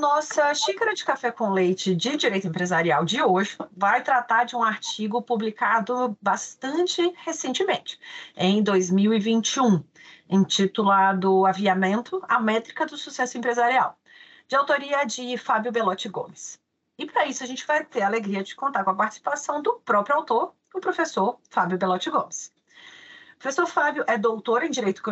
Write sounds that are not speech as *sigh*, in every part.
nossa xícara de café com leite de direito empresarial de hoje vai tratar de um artigo publicado bastante recentemente, em 2021, intitulado Aviamento: A Métrica do Sucesso Empresarial, de autoria de Fábio Belotti Gomes. E para isso a gente vai ter a alegria de contar com a participação do próprio autor, o professor Fábio Belotti Gomes. O professor Fábio é doutor em Direito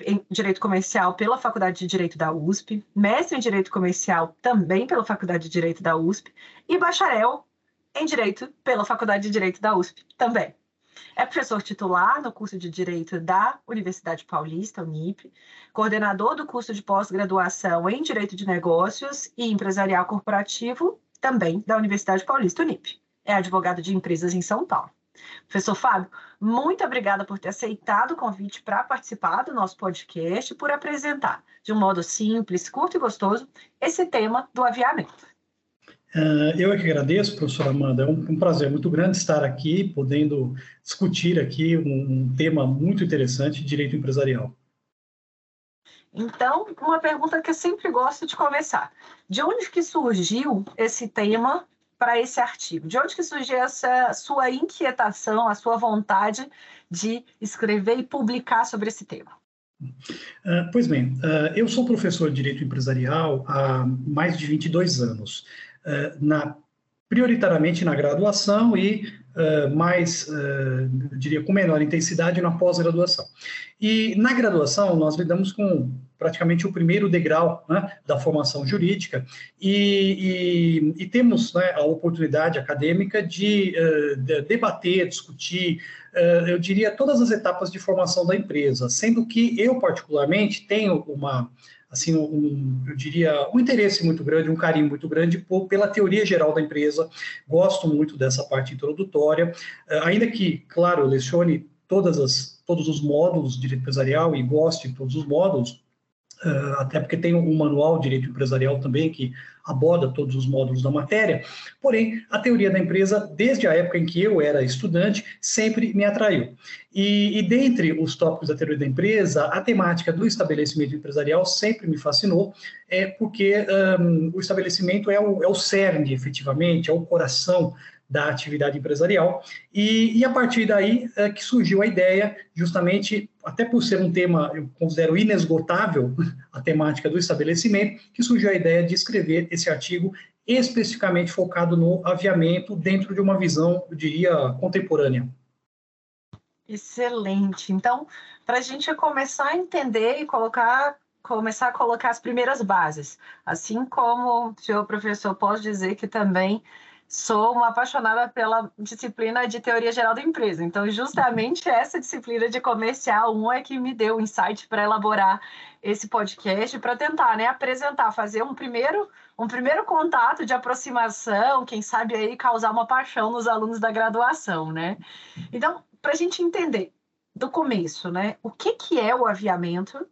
em Direito Comercial pela Faculdade de Direito da USP, mestre em Direito Comercial também pela Faculdade de Direito da USP e bacharel em Direito pela Faculdade de Direito da USP também. É professor titular no curso de Direito da Universidade Paulista, Unip, coordenador do curso de pós-graduação em Direito de Negócios e Empresarial Corporativo, também da Universidade Paulista, Unip. É advogado de empresas em São Paulo. Professor Fábio, muito obrigada por ter aceitado o convite para participar do nosso podcast, por apresentar de um modo simples, curto e gostoso esse tema do aviamento. Uh, eu é que agradeço, professora Amanda. É um, prazer muito grande estar aqui, podendo discutir aqui um, um tema muito interessante, direito empresarial. Então, uma pergunta que eu sempre gosto de começar. De onde que surgiu esse tema para esse artigo? De onde que surgiu essa sua inquietação, a sua vontade de escrever e publicar sobre esse tema? Uh, pois bem, uh, eu sou professor de Direito Empresarial há mais de 22 anos, uh, na, prioritariamente na graduação e mais, diria, com menor intensidade na pós-graduação. E na graduação nós lidamos com praticamente o primeiro degrau né, da formação jurídica, e, e, e temos né, a oportunidade acadêmica de, uh, de debater, discutir, uh, eu diria, todas as etapas de formação da empresa, sendo que eu, particularmente, tenho uma assim, um, eu diria, um interesse muito grande, um carinho muito grande por, pela teoria geral da empresa, gosto muito dessa parte introdutória, uh, ainda que, claro, eu lecione todas as, todos os módulos de direito empresarial e goste de todos os módulos, até porque tem um manual de direito empresarial também que aborda todos os módulos da matéria. Porém, a teoria da empresa, desde a época em que eu era estudante, sempre me atraiu. E, e dentre os tópicos da teoria da empresa, a temática do estabelecimento empresarial sempre me fascinou, é porque um, o estabelecimento é o, é o cerne, efetivamente, é o coração da atividade empresarial. E, e a partir daí é que surgiu a ideia, justamente, até por ser um tema, eu considero inesgotável, *laughs* a temática do estabelecimento, que surgiu a ideia de escrever esse artigo especificamente focado no aviamento dentro de uma visão, eu diria, contemporânea. Excelente. Então, para a gente começar a entender e colocar começar a colocar as primeiras bases. Assim como o senhor professor pode dizer que também sou uma apaixonada pela disciplina de teoria geral da empresa. Então, justamente essa disciplina de comercial 1 é que me deu o insight para elaborar esse podcast, para tentar né, apresentar, fazer um primeiro, um primeiro contato de aproximação, quem sabe aí causar uma paixão nos alunos da graduação, né? Então, para a gente entender do começo, né, o que, que é o aviamento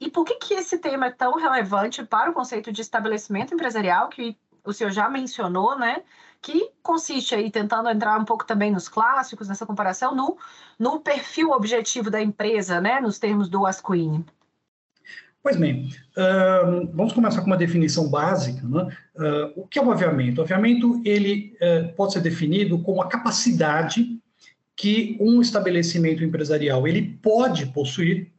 e por que, que esse tema é tão relevante para o conceito de estabelecimento empresarial, que o senhor já mencionou, né? Que consiste aí, tentando entrar um pouco também nos clássicos, nessa comparação, no, no perfil objetivo da empresa, né? Nos termos do Asquini. Pois bem, uh, vamos começar com uma definição básica. Né? Uh, o que é o aviamento? O aviamento ele, uh, pode ser definido como a capacidade que um estabelecimento empresarial ele pode possuir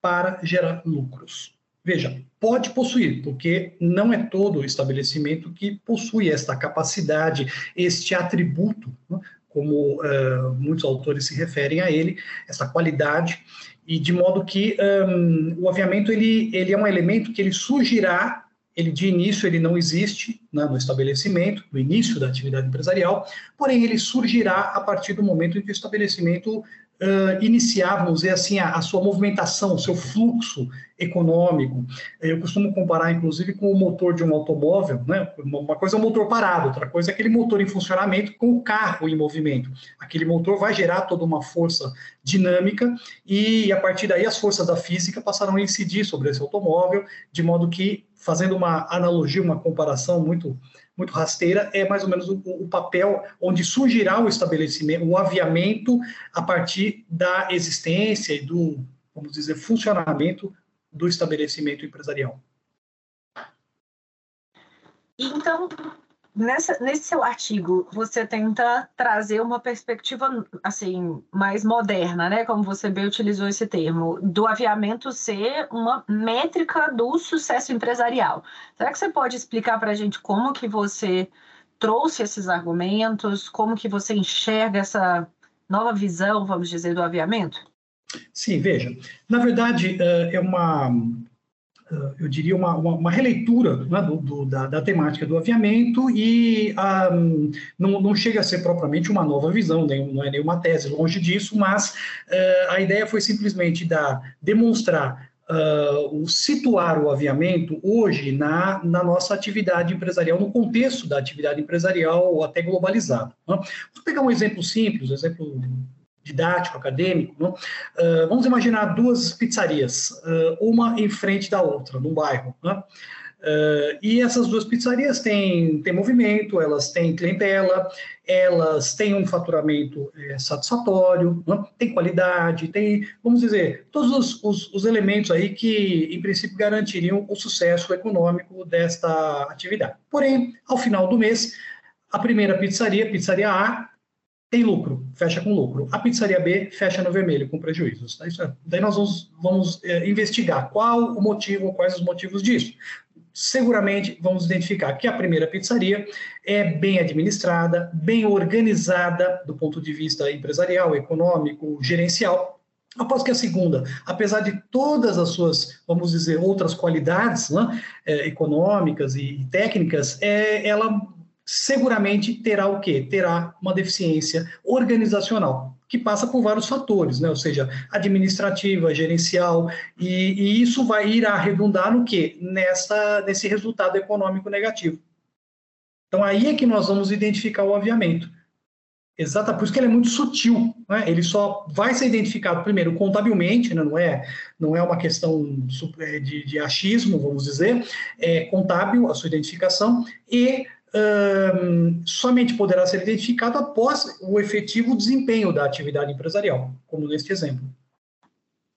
para gerar lucros. Veja, pode possuir, porque não é todo estabelecimento que possui esta capacidade, este atributo, né? como uh, muitos autores se referem a ele, essa qualidade, e de modo que um, o aviamento ele, ele é um elemento que ele surgirá, ele de início ele não existe né, no estabelecimento, no início da atividade empresarial, porém ele surgirá a partir do momento em que o estabelecimento uh, iniciar, vamos dizer assim, a, a, sua movimentação, o seu fluxo econômico. Eu costumo comparar, inclusive, com o motor de um automóvel, né? Uma coisa é o motor parado, outra coisa é aquele motor em funcionamento com o carro em movimento. Aquele motor vai gerar toda uma força dinâmica e, a partir daí, as forças da física passarão a incidir sobre esse automóvel, de modo que, fazendo uma analogia, uma comparação muito muito rasteira, é mais ou menos o, o, papel onde surgirá o estabelecimento, o aviamento a partir da existência e do, vamos dizer, funcionamento do estabelecimento empresarial. Então, Nessa, nesse seu artigo, você tenta trazer uma perspectiva assim mais moderna, né? Como você bem utilizou esse termo, do aviamento ser uma métrica do sucesso empresarial. Será que você pode explicar para a gente como que você trouxe esses argumentos, como que você enxerga essa nova visão, vamos dizer, do aviamento? Sim, veja. Na verdade, eh, é uma eu diria, uma, uma, uma releitura né, do, do, da, da, temática do aviamento e um, ah, não, não, chega a ser propriamente uma nova visão, nem, não é nenhuma tese, longe disso, mas uh, a ideia foi simplesmente da, demonstrar Uh, situar o aviamento hoje na, na nossa atividade empresarial, no contexto da atividade empresarial até globalizada. Né? Vou pegar um exemplo simples, um exemplo didático, acadêmico. Uh, vamos imaginar duas pizzarias, uh, uma em frente da outra, num bairro. Né? Uh, e essas duas pizzarias têm, têm movimento, elas têm clientela, elas têm um faturamento é, satisfatório, né? tem qualidade, tem, vamos dizer, todos os, os, os, elementos aí que, em princípio, garantiriam o sucesso econômico desta atividade. Porém, ao final do mês, a primeira pizzaria, pizzaria A, tem lucro, fecha com lucro. A pizzaria B fecha no vermelho, com prejuízos. É, daí nós vamos, vamos é, investigar qual o motivo, quais os motivos disso. Seguramente vamos identificar que a primeira pizzaria é bem administrada, bem organizada do ponto de vista empresarial, econômico, gerencial, Após que a segunda, apesar de todas as suas, vamos dizer, outras qualidades né, é, econômicas e técnicas, é, ela seguramente terá o quê? Terá uma deficiência organizacional, que passa por vários fatores, né? ou seja, administrativa, gerencial, e, e isso vai ir a redundar no quê? Nessa, nesse resultado econômico negativo. Então, aí é que nós vamos identificar o aviamento. Exato, por isso que ele é muito sutil, né? ele só vai ser identificado primeiro contabilmente, né? não, é, não é uma questão de, de achismo, vamos dizer, é contábil a sua identificação, e somente poderá ser identificado após o efetivo desempenho da atividade empresarial, como neste exemplo.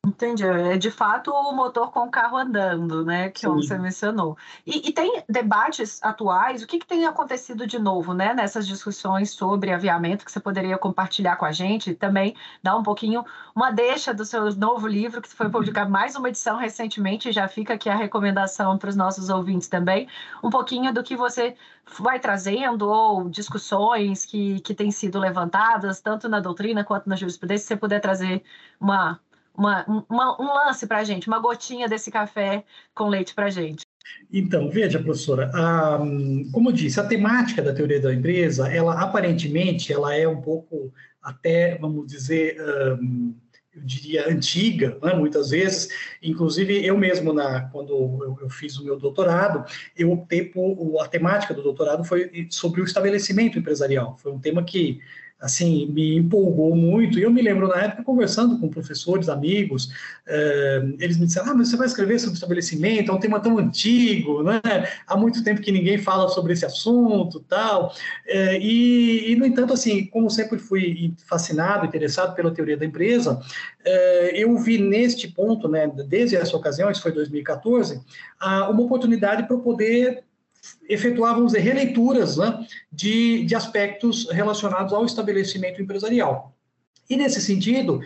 Entendi. É de fato o motor com o carro andando, né? Que Sim. você mencionou. E, e, tem debates atuais, o que, que, tem acontecido de novo, né? Nessas discussões sobre aviamento que você poderia compartilhar com a gente, também dar um pouquinho, uma deixa do seu novo livro, que foi uhum. publicado mais uma edição recentemente, já fica aqui a recomendação para os nossos ouvintes também, um pouquinho do que você vai trazendo, ou discussões que, que têm sido levantadas, tanto na doutrina quanto na jurisprudência, se você puder trazer uma uma, uma, um lance para a gente, uma gotinha desse café com leite para a gente. Então, veja, professora, a, como eu disse, a temática da teoria da empresa, ela aparentemente, ela é um pouco até, vamos dizer, um, eu diria, antiga, né, muitas vezes. Inclusive, eu mesmo, na, quando eu, eu, fiz o meu doutorado, eu optei por, a temática do doutorado foi sobre o estabelecimento empresarial. Foi um tema que assim, me empolgou muito. E eu me lembro, na época, conversando com professores, amigos, eh, eles me disseram, ah, mas você vai escrever sobre estabelecimento, é um tema tão antigo, né? Há muito tempo que ninguém fala sobre esse assunto, tal. Eh, e, e, no entanto, assim, como sempre fui fascinado, interessado pela teoria da empresa, eh, eu vi neste ponto, né, desde essa ocasião, isso foi 2014, uma oportunidade para poder efetuar, vamos dizer, releituras né, de, de aspectos relacionados ao estabelecimento empresarial. E nesse sentido,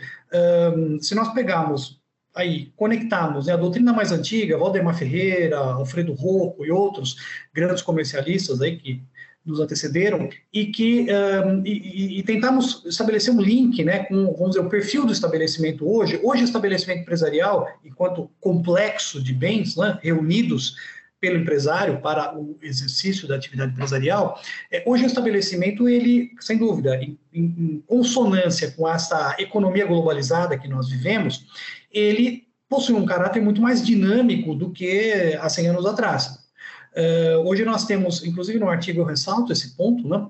um, se nós pegarmos aí, conectarmos né, a doutrina mais antiga, Valdemar Ferreira, Alfredo Rocco e outros grandes comercialistas aí que nos antecederam e que um, e, e, tentamos estabelecer um link, né, com vamos dizer o perfil do estabelecimento hoje. Hoje o estabelecimento empresarial, enquanto complexo de bens, né, reunidos pelo empresário para o exercício da atividade empresarial, é, hoje o estabelecimento, ele, sem dúvida, em, em, consonância com essa economia globalizada que nós vivemos, ele possui um caráter muito mais dinâmico do que há 100 anos atrás. Uh, hoje nós temos, inclusive no artigo eu ressalto esse ponto, né?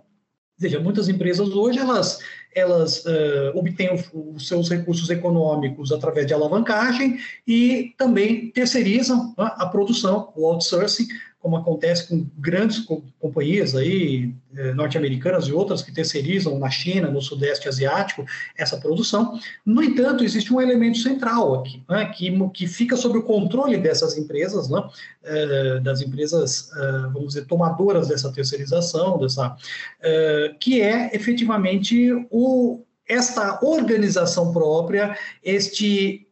Veja, muitas empresas hoje elas, elas uh, obtêm os seus recursos econômicos através de alavancagem e também terceirizam né, a produção, o outsourcing, como acontece com grandes companhias aí, eh, norte-americanas e outras que terceirizam na China, no Sudeste Asiático, essa produção. No entanto, existe um elemento central aqui, né, que, que fica sob o controle dessas empresas, né, eh, das empresas, eh, vamos dizer, tomadoras dessa terceirização, dessa, que é efetivamente o, esta organização própria, este,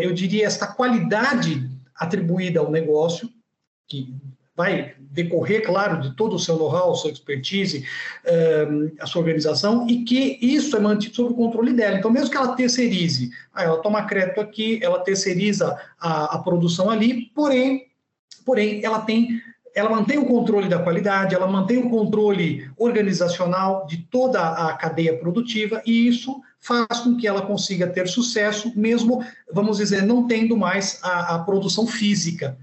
eu diria, esta qualidade atribuída ao negócio, que vai decorrer, claro, de todo o seu know-how, sua expertise, uh, a sua organização, e que isso é mantido sob o controle dela. Então, mesmo que ela terceirize, ah, ela toma crédito aqui, ela terceiriza a, a produção ali, porém, porém, ela tem ela mantém o controle da qualidade, ela mantém o controle organizacional de toda a cadeia produtiva e isso faz com que ela consiga ter sucesso, mesmo, vamos dizer, não tendo mais a, a produção física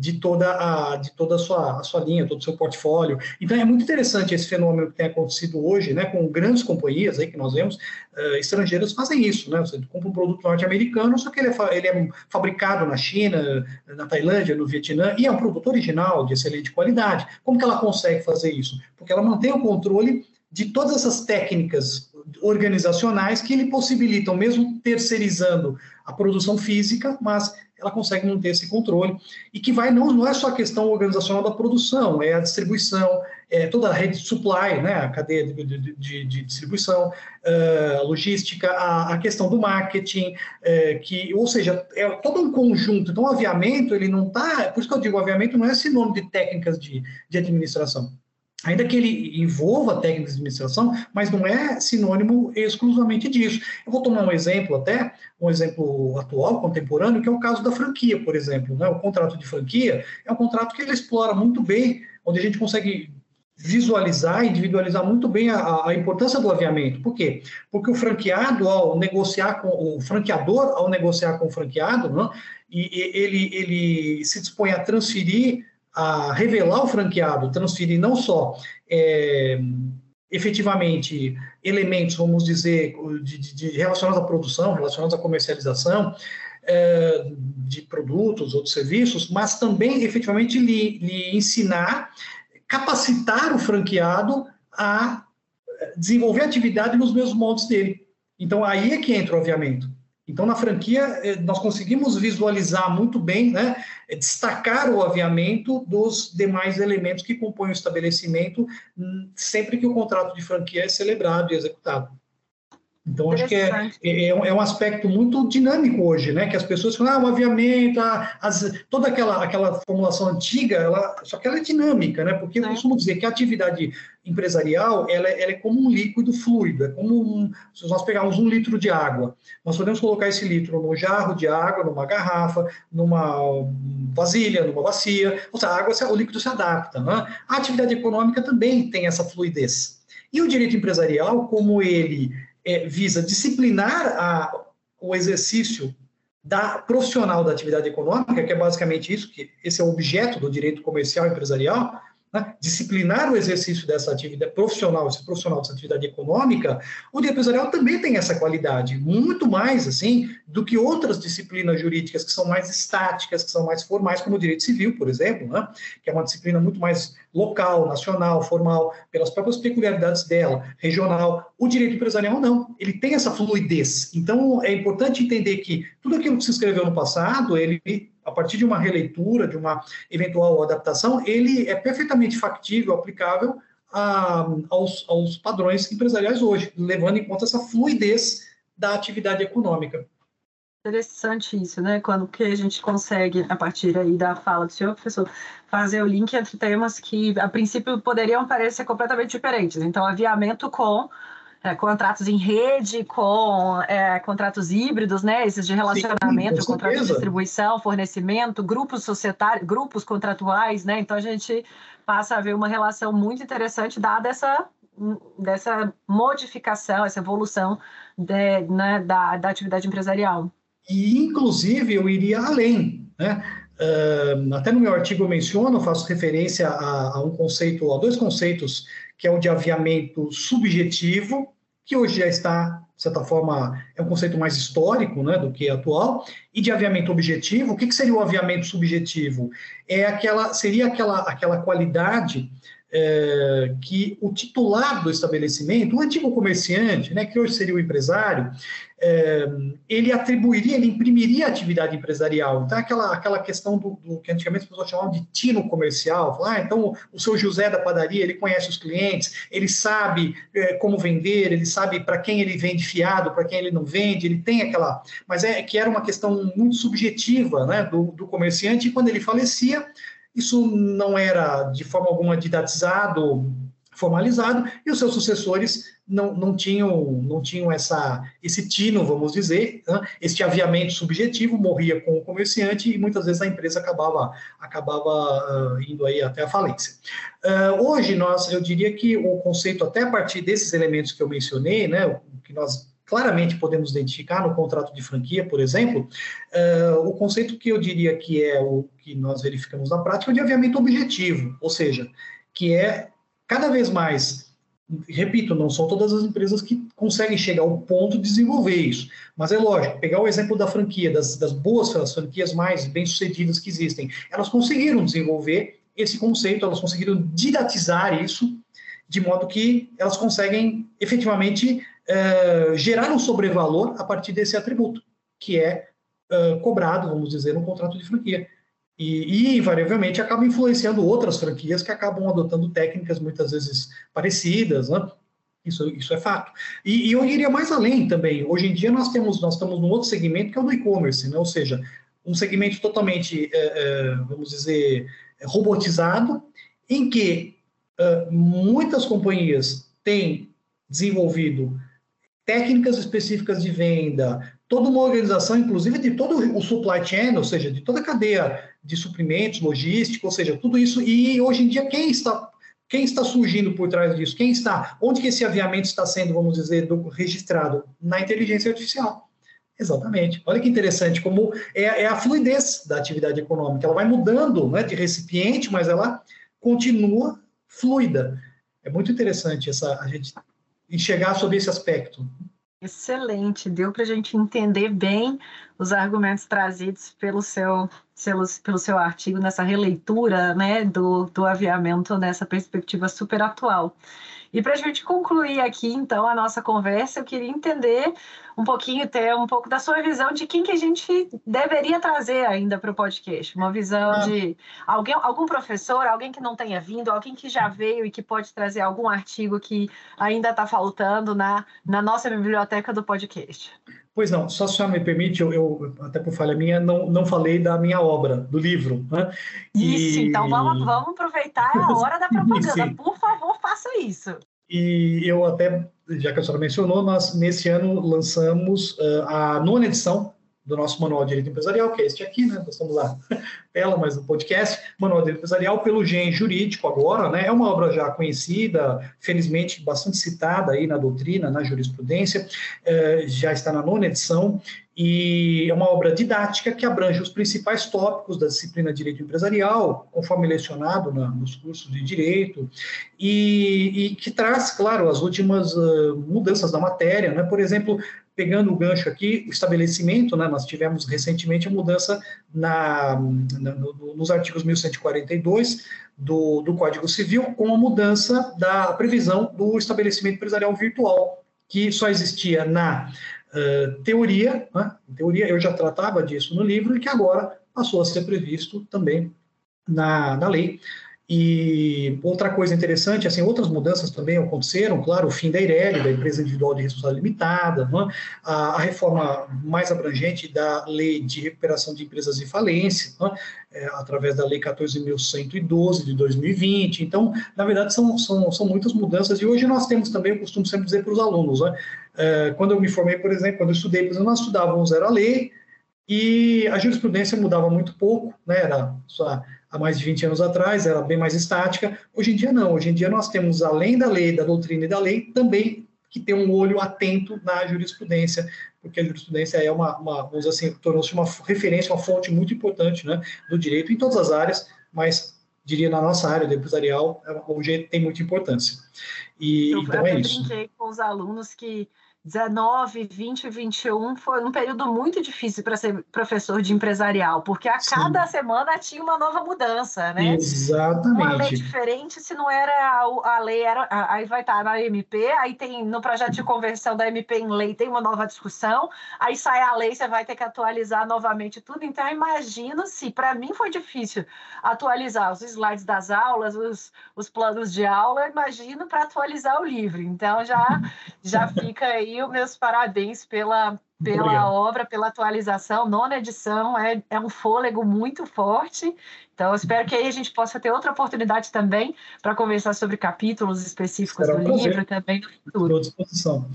de toda a de toda a sua, a sua linha, todo o seu portfólio. Então é muito interessante esse fenômeno que tem acontecido hoje, né, com grandes companhias aí que nós vemos, uh, estrangeiras fazem isso, né? Você compra um produto norte-americano, só que ele é, ele é fabricado na China, na Tailândia, no Vietnã, e é um produto original, de excelente qualidade. Como que ela consegue fazer isso? Porque ela mantém o controle de todas essas técnicas organizacionais que lhe possibilitam, mesmo terceirizando a produção física, mas ela consegue manter esse controle e que vai não, não é só a questão organizacional da produção, é a distribuição, é toda a rede de supply, né, a cadeia de, de, de, distribuição, uh, a logística, a, a, questão do marketing, uh, que, ou seja, é todo um conjunto. Então, o aviamento, ele não está, por isso que eu digo, o aviamento não é sinônimo de técnicas de, de administração ainda que ele envolva técnicas de administração, mas não é sinônimo exclusivamente disso. Eu vou tomar um exemplo até, um exemplo atual, contemporâneo, que é o caso da franquia, por exemplo. Né? O contrato de franquia é um contrato que ele explora muito bem, onde a gente consegue visualizar, individualizar muito bem a, a, importância do aviamento. Por quê? Porque o franqueado, ao negociar com o franqueador, ao negociar com o franqueado, né, e, ele, ele se dispõe a transferir a revelar o franqueado, transferir não só é, efetivamente elementos, vamos dizer, de, de, relacionados à produção, relacionados à comercialização é, de produtos ou de serviços, mas também efetivamente lhe, lhe ensinar, capacitar o franqueado a desenvolver atividade nos mesmos moldes dele. Então, aí é que entra o aviamento. Então, na franquia, eh, nós conseguimos visualizar muito bem, né, destacar o aviamento dos demais elementos que compõem o estabelecimento, hum, sempre que o contrato de franquia é celebrado e executado. Então, acho que é, é, é, um aspecto muito dinâmico hoje, né? Que as pessoas falam, ah, o aviamento, ah, as, toda aquela, aquela formulação antiga, ela, só que ela é dinâmica, né? Porque eu é. costumo dizer que a atividade empresarial, ela, é, ela é como um líquido fluido, é como um, se nós pegarmos um litro de água, nós podemos colocar esse litro num jarro de água, numa garrafa, numa vasilha, numa bacia, ou seja, a água, o líquido se adapta, né? A atividade econômica também tem essa fluidez. E o direito empresarial, como ele é, visa disciplinar a, o exercício da profissional da atividade econômica, que é basicamente isso, que esse é o objeto do direito comercial empresarial, né, disciplinar o exercício dessa atividade profissional, esse profissional dessa atividade econômica, o direito empresarial também tem essa qualidade, muito mais assim do que outras disciplinas jurídicas que são mais estáticas, que são mais formais, como o direito civil, por exemplo, né, que é uma disciplina muito mais local, nacional, formal, pelas próprias peculiaridades dela, regional. O direito empresarial não, ele tem essa fluidez. Então é importante entender que tudo aquilo que se escreveu no passado, ele a partir de uma releitura, de uma eventual adaptação, ele é perfeitamente factível, aplicável a, aos, aos padrões empresariais hoje, levando em conta essa fluidez da atividade econômica. Interessante isso, né? Quando que a gente consegue, a partir aí da fala do senhor, professor, fazer o link entre temas que, a princípio, poderiam parecer completamente diferentes. Então, aviamento com é, contratos em rede, com é, contratos híbridos, né? Esses de relacionamento, Sim, contrato de distribuição, fornecimento, grupos societários, grupos contratuais, né? Então a gente passa a ver uma relação muito interessante dada essa dessa modificação, essa evolução de, né, da, da atividade empresarial. E, inclusive, eu iria além, né? Uh, até no meu artigo eu menciono, faço referência a, a, um conceito, a dois conceitos que é o de aviamento subjetivo, que hoje já está, de certa forma, é um conceito mais histórico né, do que atual, e de aviamento objetivo. O que, que seria o aviamento subjetivo? É aquela, seria aquela, aquela qualidade é, que o titular do estabelecimento, o antigo comerciante, né, que hoje seria o empresário, é, ele atribuiria, ele imprimiria atividade empresarial. Então, aquela, aquela questão do, do que antigamente as pessoas chamavam de tino comercial. Falar, ah, então, o seu José da padaria, ele conhece os clientes, ele sabe é, como vender, ele sabe para quem ele vende fiado, para quem ele não vende, ele tem aquela... Mas é que era uma questão muito subjetiva né, do, do comerciante, e quando ele falecia, isso não era de forma alguma didatizado, formalizado, e os seus sucessores não, não tinham, não tinham essa, esse tino, vamos dizer, né? este aviamento subjetivo, morria com o comerciante e muitas vezes a empresa acabava, acabava uh, indo aí até a falência. Uh, hoje, nós, eu diria que o conceito, até a partir desses elementos que eu mencionei, né, que nós claramente podemos identificar no contrato de franquia, por exemplo, uh, o conceito que eu diria que é o que nós verificamos na prática é o de aviamento objetivo, ou seja, que é cada vez mais, repito, não são todas as empresas que conseguem chegar ao ponto de desenvolver isso, mas é lógico, pegar o exemplo da franquia, das, das boas das franquias mais bem-sucedidas que existem, elas conseguiram desenvolver esse conceito, elas conseguiram didatizar isso, de modo que elas conseguem efetivamente é, gerar um sobrevalor a partir desse atributo, que é, é cobrado, vamos dizer, no contrato de franquia. E, e, invariavelmente, acaba influenciando outras franquias que acabam adotando técnicas muitas vezes parecidas, né? Isso, isso é fato. E, e, eu iria mais além também. Hoje em dia, nós temos nós estamos num outro segmento que é o do e-commerce, né? ou seja, um segmento totalmente, é, vamos dizer, robotizado, em que muitas companhias têm desenvolvido técnicas específicas de venda, toda uma organização, inclusive de todo o supply chain, ou seja, de toda a cadeia de suprimentos, logística, ou seja, tudo isso. E hoje em dia, quem está quem está surgindo por trás disso? Quem está? Onde que esse aviamento está sendo, vamos dizer, do, registrado? Na inteligência artificial. Exatamente. Olha que interessante como é, é, a fluidez da atividade econômica. Ela vai mudando né, de recipiente, mas ela continua fluida. É muito interessante essa, a gente enxergar sobre esse aspecto. Excelente, deu para a gente entender bem os argumentos trazidos pelo seu, pelo, pelo seu artigo nessa releitura né, do, do aviamento nessa perspectiva super atual. E para a gente concluir aqui, então, a nossa conversa, eu queria entender um pouquinho, ter um pouco da sua visão de quem que a gente deveria trazer ainda para o podcast. Uma visão ah. de alguém, algum professor, alguém que não tenha vindo, alguém que já veio e que pode trazer algum artigo que ainda está faltando na, na nossa biblioteca do podcast. Pois não, só se a senhora me permite, eu, eu, até por falha minha, não, não falei da minha obra, do livro. Né? Isso, e... então vamos, vamos aproveitar a hora da *laughs* propaganda. Por favor, faça isso. E eu até, já que a senhora mencionou, nós nesse ano lançamos uh, a nona edição do nosso Manual de Direito Empresarial, que é este aqui, né? Nós estamos lá tela, mas no podcast, Manual de Empresarial pelo Gen Jurídico agora, né? É uma obra já conhecida, felizmente bastante citada aí na doutrina, na jurisprudência, eh, já está na nona edição, e é uma obra didática que abrange os principais tópicos da disciplina Direito Empresarial, conforme lecionado na, nos cursos de Direito, e, e, que traz, claro, as últimas uh, mudanças da matéria, né? por exemplo, pegando o gancho aqui, o estabelecimento, né, nós tivemos recentemente a mudança na, nos artigos 1142 do, do Código Civil, com a mudança da previsão do estabelecimento empresarial virtual, que só existia na uh, teoria, né, teoria, eu já tratava disso no livro, e que agora passou a ser previsto também na, na lei. E outra coisa interessante, assim, outras mudanças também aconteceram, claro, o fim da IREL, da empresa individual de responsabilidade limitada, né? a, a, reforma mais abrangente da lei de recuperação de empresas em falência, né? é, através da lei 14.112 de 2020. Então, na verdade, são, são, são muitas mudanças. E hoje nós temos também, eu costumo sempre dizer para os alunos, né? é, quando eu me formei, por exemplo, quando eu estudei, por exemplo, nós estudávamos era a lei, e a jurisprudência mudava muito pouco, né? Era só há mais de 20 anos atrás, era bem mais estática. Hoje em dia, não. Hoje em dia, nós temos, além da lei, da doutrina e da lei, também que ter um olho atento na jurisprudência, porque a jurisprudência é uma, uma vamos assim, tornou-se uma referência, uma fonte muito importante né, do direito em todas as áreas, mas diria na nossa área do empresarial, é hoje tem muita importância. E, eu, então é isso. Eu brinquei com os alunos que 19, 20 e 21 foi um período muito difícil para ser professor de empresarial, porque a Sim. cada semana tinha uma nova mudança, né? Exatamente. Uma lei diferente, se não era a, a lei, era, aí vai estar na MP, aí tem no projeto de conversão da MP em lei, tem uma nova discussão, aí sai a lei, você vai ter que atualizar novamente tudo. Então, imagino se, para mim foi difícil atualizar os slides das aulas, os, os planos de aula, imagino para atualizar o livro. Então, já, já *laughs* fica aí os meus parabéns pela, pela obra, pela atualização. Nona edição é, é um fôlego muito forte. Então, espero que aí a gente possa ter outra oportunidade também para conversar sobre capítulos específicos Será do livro também no futuro. À disposição.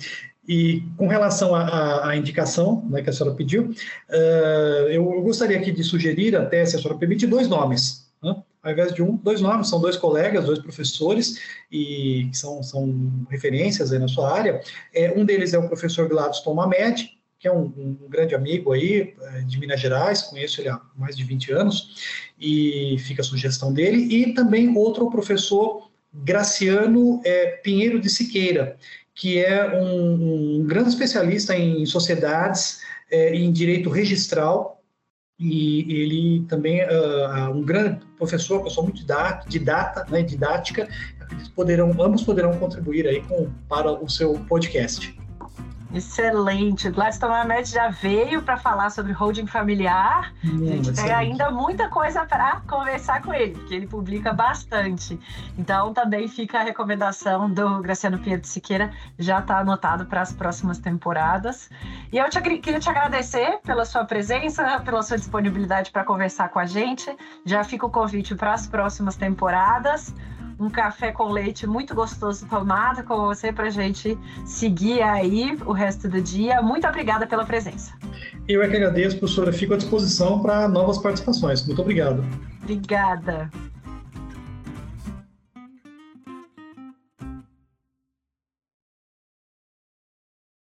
E com relação à, à indicação né, que a senhora pediu, uh, eu gostaria aqui de sugerir, até se a senhora permite, dois nomes. Ao invés de um, dois nomes, são dois colegas, dois professores, e que são, são referências aí na sua área. É, um deles é o professor Gladstone Mamed, que é um, um, grande amigo aí é, de Minas Gerais, conheço ele há mais de 20 anos, e fica a sugestão dele, e também outro professor Graciano é, Pinheiro de Siqueira, que é um, um grande especialista em sociedades, é, em direito registral, e ele também é uh, um grande professor, pessoa muito didata, né, didática, poderão, ambos poderão contribuir aí com, para o seu podcast. Excelente. Gladstone Ahmed já veio para falar sobre holding familiar. Hum, a gente tem ainda muita coisa para conversar com ele, porque ele publica bastante. Então, também fica a recomendação do Graciano Pinheiro Siqueira, já está anotado para as próximas temporadas. E eu te, queria te agradecer pela sua presença, pela sua disponibilidade para conversar com a gente. Já fica o convite para as próximas temporadas um café com leite muito gostoso tomado com você para a gente seguir aí o resto do dia. Muito obrigada pela presença. Eu é que agradeço, professora. Fico à disposição para novas participações. Muito obrigado. Obrigada.